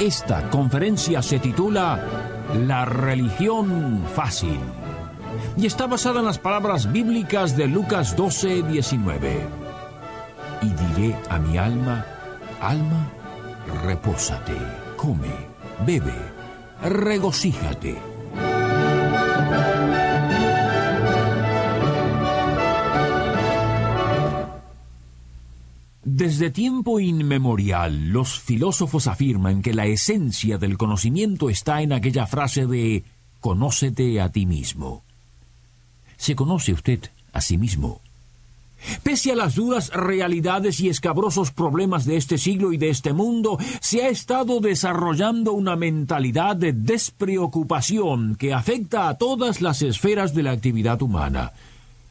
Esta conferencia se titula La religión fácil y está basada en las palabras bíblicas de Lucas 12, 19. Y diré a mi alma, alma, repósate, come, bebe, regocíjate Desde tiempo inmemorial, los filósofos afirman que la esencia del conocimiento está en aquella frase de conócete a ti mismo. ¿Se conoce usted a sí mismo? Pese a las duras realidades y escabrosos problemas de este siglo y de este mundo, se ha estado desarrollando una mentalidad de despreocupación que afecta a todas las esferas de la actividad humana.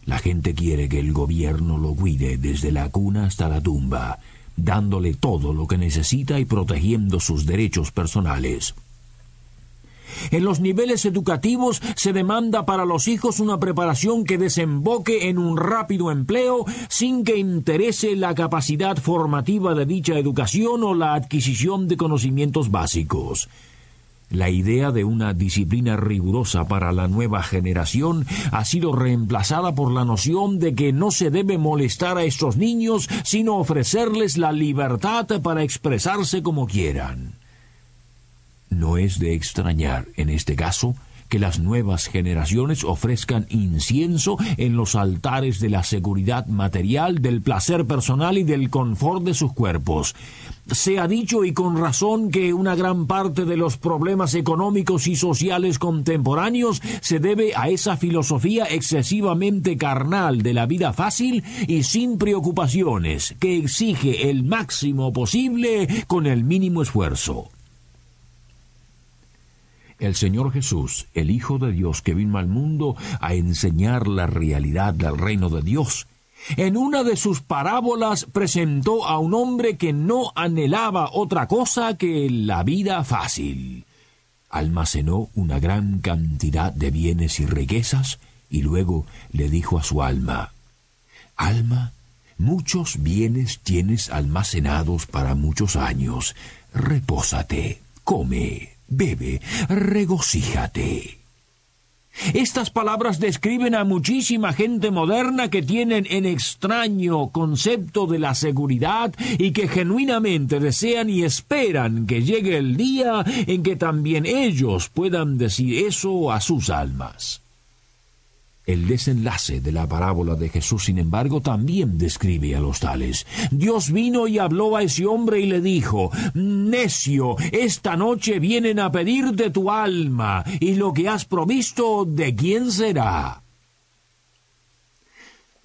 La gente quiere que el gobierno lo cuide desde la cuna hasta la tumba, dándole todo lo que necesita y protegiendo sus derechos personales. En los niveles educativos se demanda para los hijos una preparación que desemboque en un rápido empleo sin que interese la capacidad formativa de dicha educación o la adquisición de conocimientos básicos. La idea de una disciplina rigurosa para la nueva generación ha sido reemplazada por la noción de que no se debe molestar a estos niños, sino ofrecerles la libertad para expresarse como quieran. No es de extrañar, en este caso, que las nuevas generaciones ofrezcan incienso en los altares de la seguridad material, del placer personal y del confort de sus cuerpos. Se ha dicho y con razón que una gran parte de los problemas económicos y sociales contemporáneos se debe a esa filosofía excesivamente carnal de la vida fácil y sin preocupaciones, que exige el máximo posible con el mínimo esfuerzo. El Señor Jesús, el Hijo de Dios que vino al mundo a enseñar la realidad del reino de Dios, en una de sus parábolas presentó a un hombre que no anhelaba otra cosa que la vida fácil. Almacenó una gran cantidad de bienes y riquezas y luego le dijo a su alma, Alma, muchos bienes tienes almacenados para muchos años, repósate, come, bebe, regocíjate. Estas palabras describen a muchísima gente moderna que tienen en extraño concepto de la seguridad y que genuinamente desean y esperan que llegue el día en que también ellos puedan decir eso a sus almas. El desenlace de la parábola de Jesús, sin embargo, también describe a los tales. Dios vino y habló a ese hombre y le dijo, Necio, esta noche vienen a pedirte tu alma, y lo que has provisto, ¿de quién será?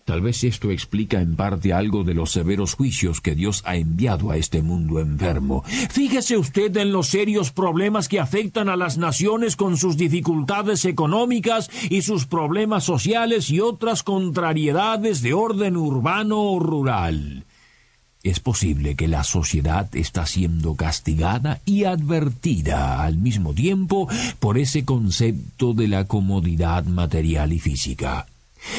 Tal vez esto explica en parte algo de los severos juicios que Dios ha enviado a este mundo enfermo. Fíjese usted en los serios problemas que afectan a las naciones con sus dificultades económicas y sus problemas sociales y otras contrariedades de orden urbano o rural. Es posible que la sociedad está siendo castigada y advertida al mismo tiempo por ese concepto de la comodidad material y física.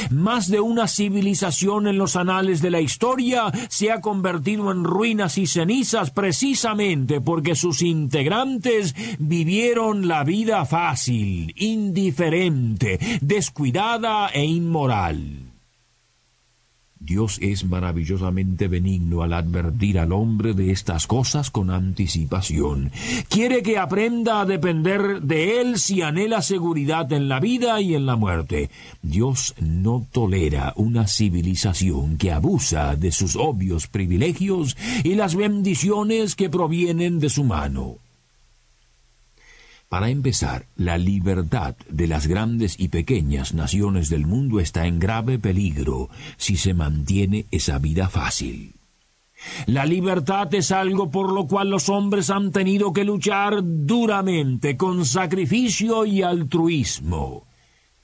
Más de una civilización en los anales de la historia se ha convertido en ruinas y cenizas precisamente porque sus integrantes vivieron la vida fácil, indiferente, descuidada e inmoral. Dios es maravillosamente benigno al advertir al hombre de estas cosas con anticipación. Quiere que aprenda a depender de Él si anhela seguridad en la vida y en la muerte. Dios no tolera una civilización que abusa de sus obvios privilegios y las bendiciones que provienen de su mano. Para empezar, la libertad de las grandes y pequeñas naciones del mundo está en grave peligro si se mantiene esa vida fácil. La libertad es algo por lo cual los hombres han tenido que luchar duramente, con sacrificio y altruismo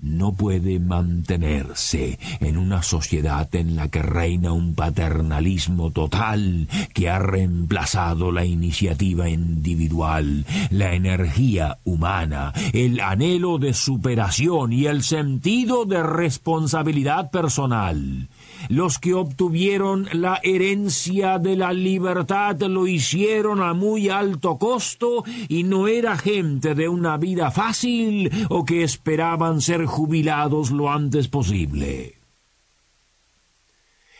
no puede mantenerse en una sociedad en la que reina un paternalismo total que ha reemplazado la iniciativa individual, la energía humana, el anhelo de superación y el sentido de responsabilidad personal. Los que obtuvieron la herencia de la libertad lo hicieron a muy alto costo y no era gente de una vida fácil o que esperaban ser jubilados lo antes posible.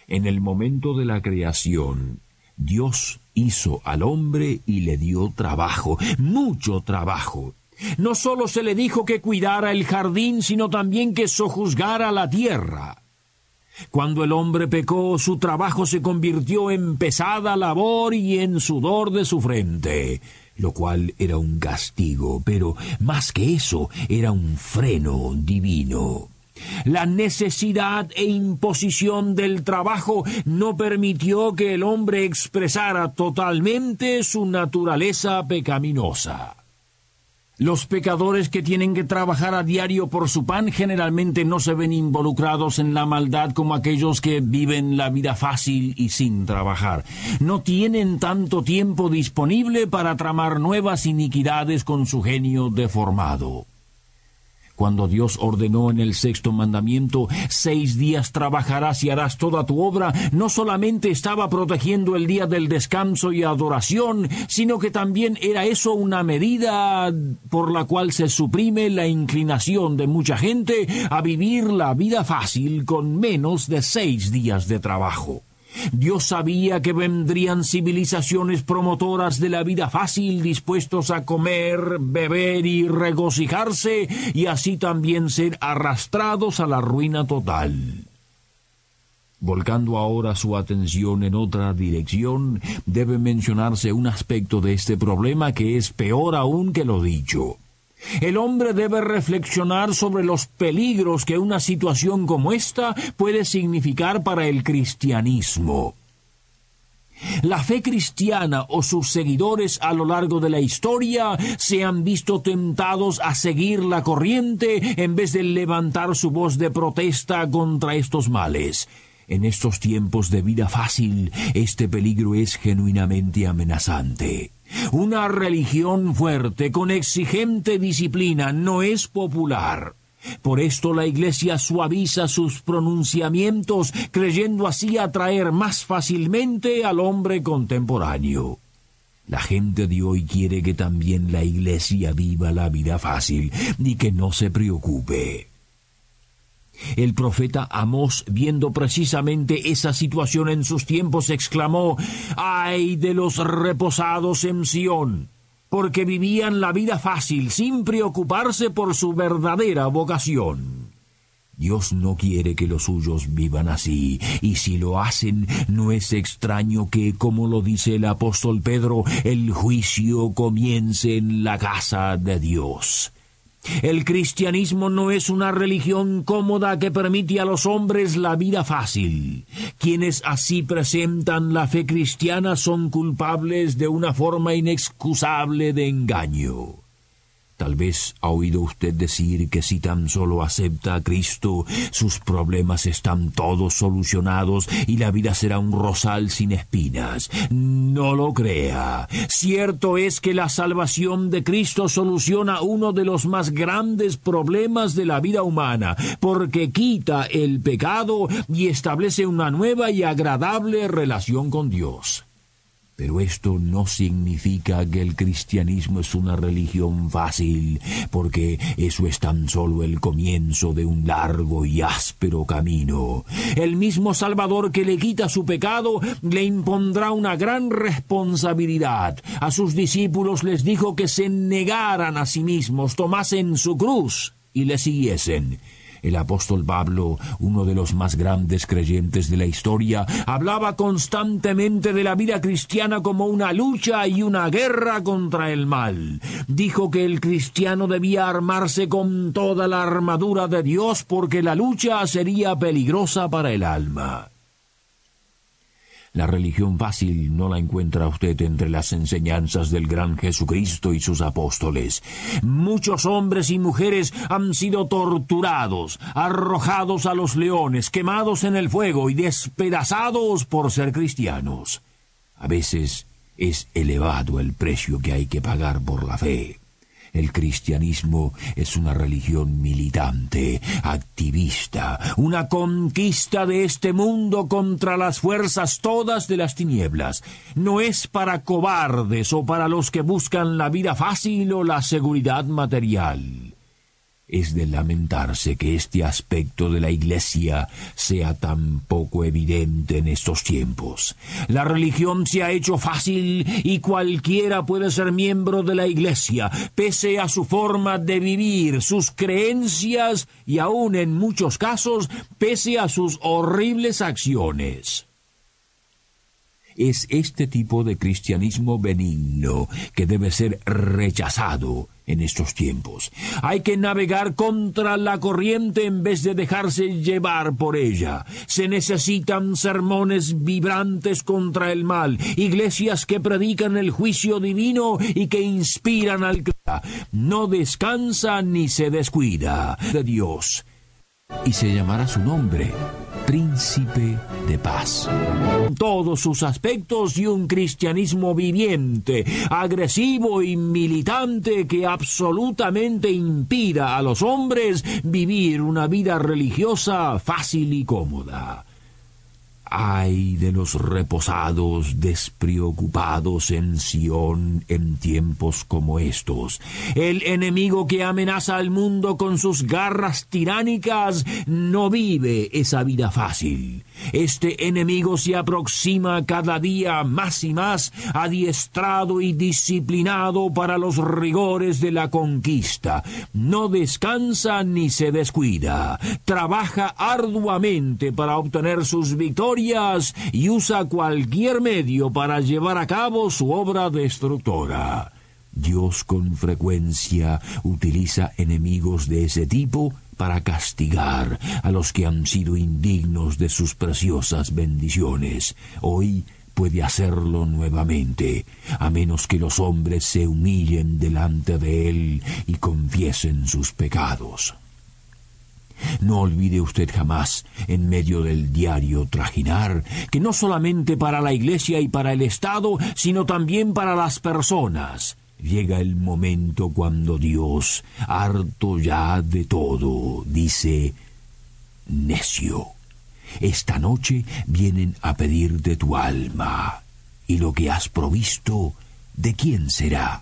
En el momento de la creación, Dios hizo al hombre y le dio trabajo, mucho trabajo. No sólo se le dijo que cuidara el jardín, sino también que sojuzgara la tierra. Cuando el hombre pecó, su trabajo se convirtió en pesada labor y en sudor de su frente, lo cual era un castigo, pero más que eso, era un freno divino. La necesidad e imposición del trabajo no permitió que el hombre expresara totalmente su naturaleza pecaminosa. Los pecadores que tienen que trabajar a diario por su pan generalmente no se ven involucrados en la maldad como aquellos que viven la vida fácil y sin trabajar. No tienen tanto tiempo disponible para tramar nuevas iniquidades con su genio deformado. Cuando Dios ordenó en el sexto mandamiento, seis días trabajarás y harás toda tu obra, no solamente estaba protegiendo el día del descanso y adoración, sino que también era eso una medida por la cual se suprime la inclinación de mucha gente a vivir la vida fácil con menos de seis días de trabajo. Dios sabía que vendrían civilizaciones promotoras de la vida fácil, dispuestos a comer, beber y regocijarse, y así también ser arrastrados a la ruina total. Volcando ahora su atención en otra dirección, debe mencionarse un aspecto de este problema que es peor aún que lo dicho. El hombre debe reflexionar sobre los peligros que una situación como esta puede significar para el cristianismo. La fe cristiana o sus seguidores a lo largo de la historia se han visto tentados a seguir la corriente en vez de levantar su voz de protesta contra estos males. En estos tiempos de vida fácil, este peligro es genuinamente amenazante. Una religión fuerte, con exigente disciplina, no es popular. Por esto la Iglesia suaviza sus pronunciamientos, creyendo así atraer más fácilmente al hombre contemporáneo. La gente de hoy quiere que también la Iglesia viva la vida fácil y que no se preocupe. El profeta Amós, viendo precisamente esa situación en sus tiempos, exclamó, ¡ay de los reposados en Sión! porque vivían la vida fácil sin preocuparse por su verdadera vocación. Dios no quiere que los suyos vivan así, y si lo hacen, no es extraño que, como lo dice el apóstol Pedro, el juicio comience en la casa de Dios. El cristianismo no es una religión cómoda que permite a los hombres la vida fácil. Quienes así presentan la fe cristiana son culpables de una forma inexcusable de engaño. Tal vez ha oído usted decir que si tan solo acepta a Cristo, sus problemas están todos solucionados y la vida será un rosal sin espinas. No lo crea. Cierto es que la salvación de Cristo soluciona uno de los más grandes problemas de la vida humana, porque quita el pecado y establece una nueva y agradable relación con Dios. Pero esto no significa que el cristianismo es una religión fácil, porque eso es tan solo el comienzo de un largo y áspero camino. El mismo Salvador que le quita su pecado le impondrá una gran responsabilidad. A sus discípulos les dijo que se negaran a sí mismos, tomasen su cruz y le siguiesen. El apóstol Pablo, uno de los más grandes creyentes de la historia, hablaba constantemente de la vida cristiana como una lucha y una guerra contra el mal. Dijo que el cristiano debía armarse con toda la armadura de Dios porque la lucha sería peligrosa para el alma. La religión fácil no la encuentra usted entre las enseñanzas del gran Jesucristo y sus apóstoles. Muchos hombres y mujeres han sido torturados, arrojados a los leones, quemados en el fuego y despedazados por ser cristianos. A veces es elevado el precio que hay que pagar por la fe. El cristianismo es una religión militante, activista, una conquista de este mundo contra las fuerzas todas de las tinieblas. No es para cobardes o para los que buscan la vida fácil o la seguridad material es de lamentarse que este aspecto de la Iglesia sea tan poco evidente en estos tiempos. La religión se ha hecho fácil y cualquiera puede ser miembro de la Iglesia, pese a su forma de vivir, sus creencias y aun en muchos casos, pese a sus horribles acciones. Es este tipo de cristianismo benigno que debe ser rechazado en estos tiempos. Hay que navegar contra la corriente en vez de dejarse llevar por ella. Se necesitan sermones vibrantes contra el mal, iglesias que predican el juicio divino y que inspiran al no descansa ni se descuida de Dios. Y se llamará su nombre príncipe de paz. Todos sus aspectos y un cristianismo viviente, agresivo y militante que absolutamente impida a los hombres vivir una vida religiosa fácil y cómoda. Ay de los reposados, despreocupados en Sión en tiempos como estos. El enemigo que amenaza al mundo con sus garras tiránicas no vive esa vida fácil. Este enemigo se aproxima cada día más y más adiestrado y disciplinado para los rigores de la conquista. No descansa ni se descuida. Trabaja arduamente para obtener sus victorias y usa cualquier medio para llevar a cabo su obra destructora. Dios con frecuencia utiliza enemigos de ese tipo para castigar a los que han sido indignos de sus preciosas bendiciones. Hoy puede hacerlo nuevamente, a menos que los hombres se humillen delante de Él y confiesen sus pecados. No olvide usted jamás, en medio del diario trajinar, que no solamente para la Iglesia y para el Estado, sino también para las personas, llega el momento cuando Dios, harto ya de todo, dice, necio, esta noche vienen a pedir de tu alma, y lo que has provisto, ¿de quién será?